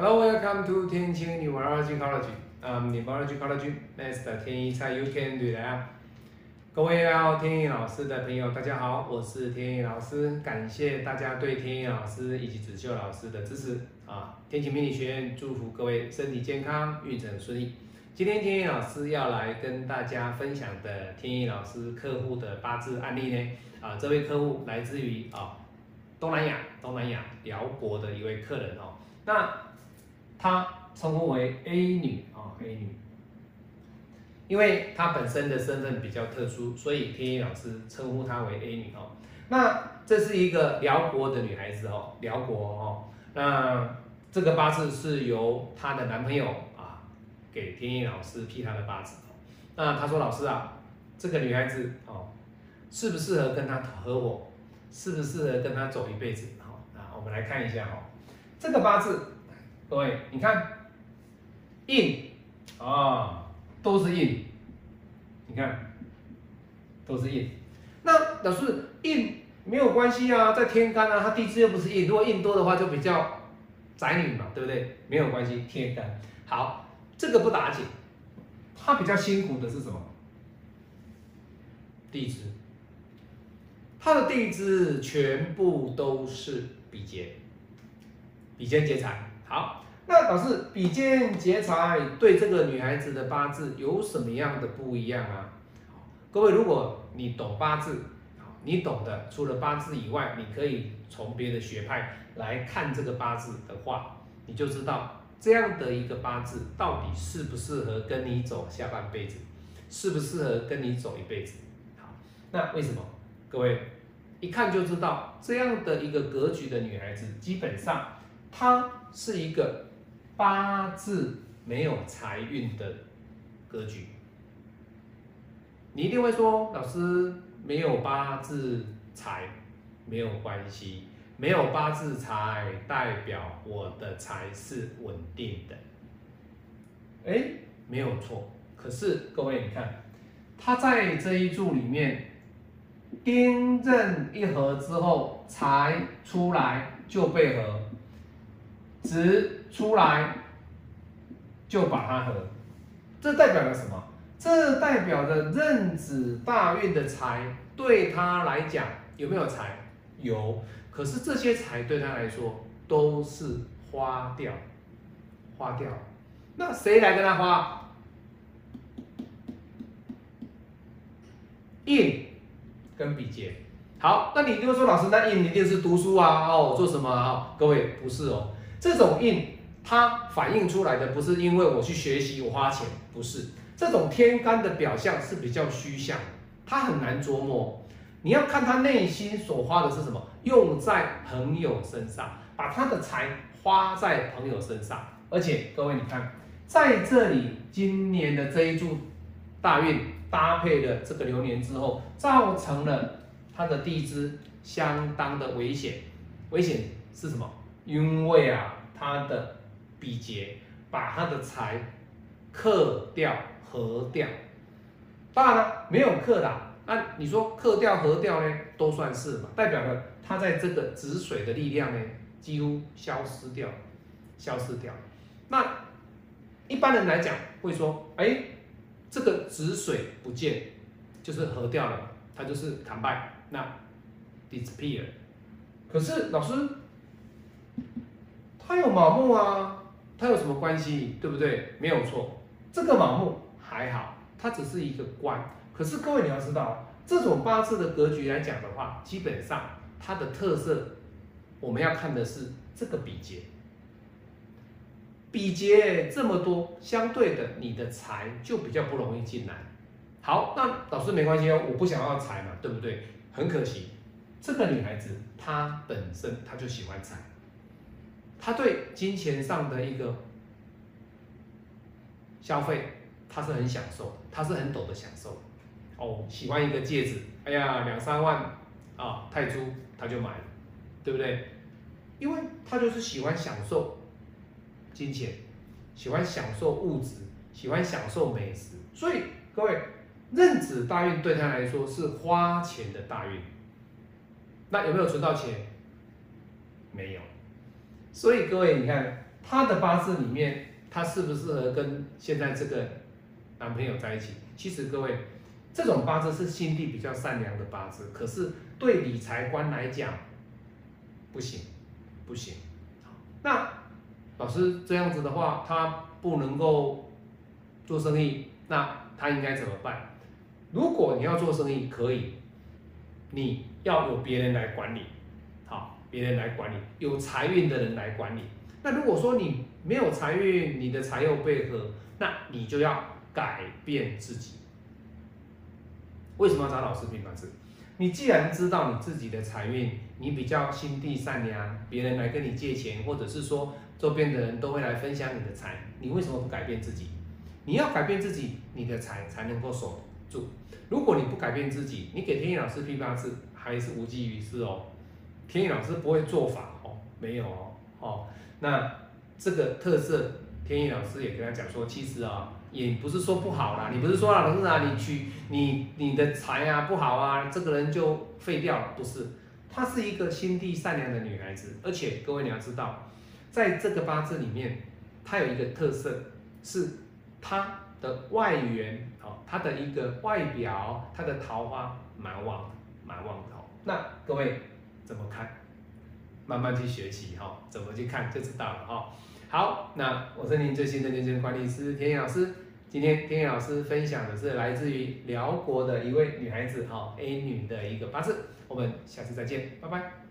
Hello, welcome to 天晴 Numerology College. Um, Numerology College, Master 天一蔡 You Can Do that. 各位要天意老师的朋友，大家好，我是天意老师，感谢大家对天意老师以及子秀老师的支持啊！天晴命理学院祝福各位身体健康，运程顺利。今天天意老师要来跟大家分享的天意老师客户的八字案例呢，啊，这位客户来自于啊东南亚，东南亚辽国的一位客人哦，那她称呼为 A 女啊 A 女，因为她本身的身份比较特殊，所以天意老师称呼她为 A 女哦。那这是一个辽国的女孩子哦，辽国哦，那这个八字是由她的男朋友啊。给天意老师批她的八字哦，那他说老师啊，这个女孩子哦，适不适合跟他合伙，适不适合跟他走一辈子？好，那我们来看一下哦，这个八字，各位你看，印啊，都是印，你看，都是印。那老师印没有关系啊，在天干啊，他地支又不是印，如果印多的话就比较宅女嘛，对不对？没有关系，天干好。这个不打紧，他比较辛苦的是什么？地支，他的地支全部都是比劫，比劫劫财。好，那老师比肩劫财对这个女孩子的八字有什么样的不一样啊？各位，如果你懂八字，你懂的除了八字以外，你可以从别的学派来看这个八字的话，你就知道。这样的一个八字到底适不适合跟你走下半辈子？适不适合跟你走一辈子？好，那为什么？各位一看就知道，这样的一个格局的女孩子，基本上她是一个八字没有财运的格局。你一定会说，老师没有八字财没有关系。没有八字财，代表我的财是稳定的。哎，没有错。可是各位，你看，他在这一柱里面，丁壬一合之后，财出来就被合，值出来就把它合。这代表了什么？这代表着壬子大运的财对他来讲有没有财？有。可是这些财对他来说都是花掉，花掉。那谁来跟他花？印跟比劫。好，那你就说老师，那印一定是读书啊？哦，做什么啊？各位不是哦，这种印它反映出来的不是因为我去学习我花钱，不是。这种天干的表象是比较虚像，它很难琢磨。你要看他内心所花的是什么，用在朋友身上，把他的财花在朋友身上。而且各位，你看在这里，今年的这一柱大运搭配了这个流年之后，造成了他的地支相当的危险。危险是什么？因为啊，他的比劫把他的财克掉、合掉。当然了，没有克的。那你说克掉合掉呢，都算是嘛，代表了它在这个止水的力量呢，几乎消失掉，消失掉。那一般人来讲会说，哎，这个止水不见，就是合掉了，它就是砍败，那 disappear。可是老师，他有卯木啊，他有什么关系，对不对？没有错，这个卯木还好，它只是一个官。可是各位你要知道，这种八字的格局来讲的话，基本上它的特色，我们要看的是这个比劫。比劫这么多，相对的你的财就比较不容易进来。好，那老师没关系？哦，我不想要财嘛，对不对？很可惜，这个女孩子她本身她就喜欢财，她对金钱上的一个消费，他是很享受，他是很懂得享受。哦，喜欢一个戒指，哎呀，两三万啊，泰铢他就买了，对不对？因为他就是喜欢享受金钱，喜欢享受物质，喜欢享受美食，所以各位，壬子大运对他来说是花钱的大运。那有没有存到钱？没有。所以各位，你看她的八字里面，她适不适合跟现在这个男朋友在一起？其实各位，这种八字是心地比较善良的八字，可是对理财观来讲，不行，不行。那老师这样子的话，他不能够做生意，那他应该怎么办？如果你要做生意，可以，你要有别人来管理，别人来管理，有财运的人来管理。那如果说你没有财运，你的财又被合，那你就要改变自己。为什么要找老师评八字？你既然知道你自己的财运，你比较心地善良，别人来跟你借钱，或者是说周边的人都会来分享你的财，你为什么不改变自己？你要改变自己，你的财才能够守住。如果你不改变自己，你给天意老师批八字还是无济于事哦。天意老师不会做法哦，没有哦，哦，那这个特色，天意老师也跟他讲说，其实啊。也不是说不好啦，你不是说啊，老师啊，你娶你你的财啊不好啊，这个人就废掉了，不是？她是一个心地善良的女孩子，而且各位你要知道，在这个八字里面，她有一个特色，是她的外缘哦，她的一个外表，她的桃花蛮旺，蛮旺的哦。那各位怎么看？慢慢去学习哈，怎么去看就知道了哈。好，那我是您最新的健身管理师田野老师。今天田野老师分享的是来自于辽国的一位女孩子哈 A 女的一个八字。我们下次再见，拜拜。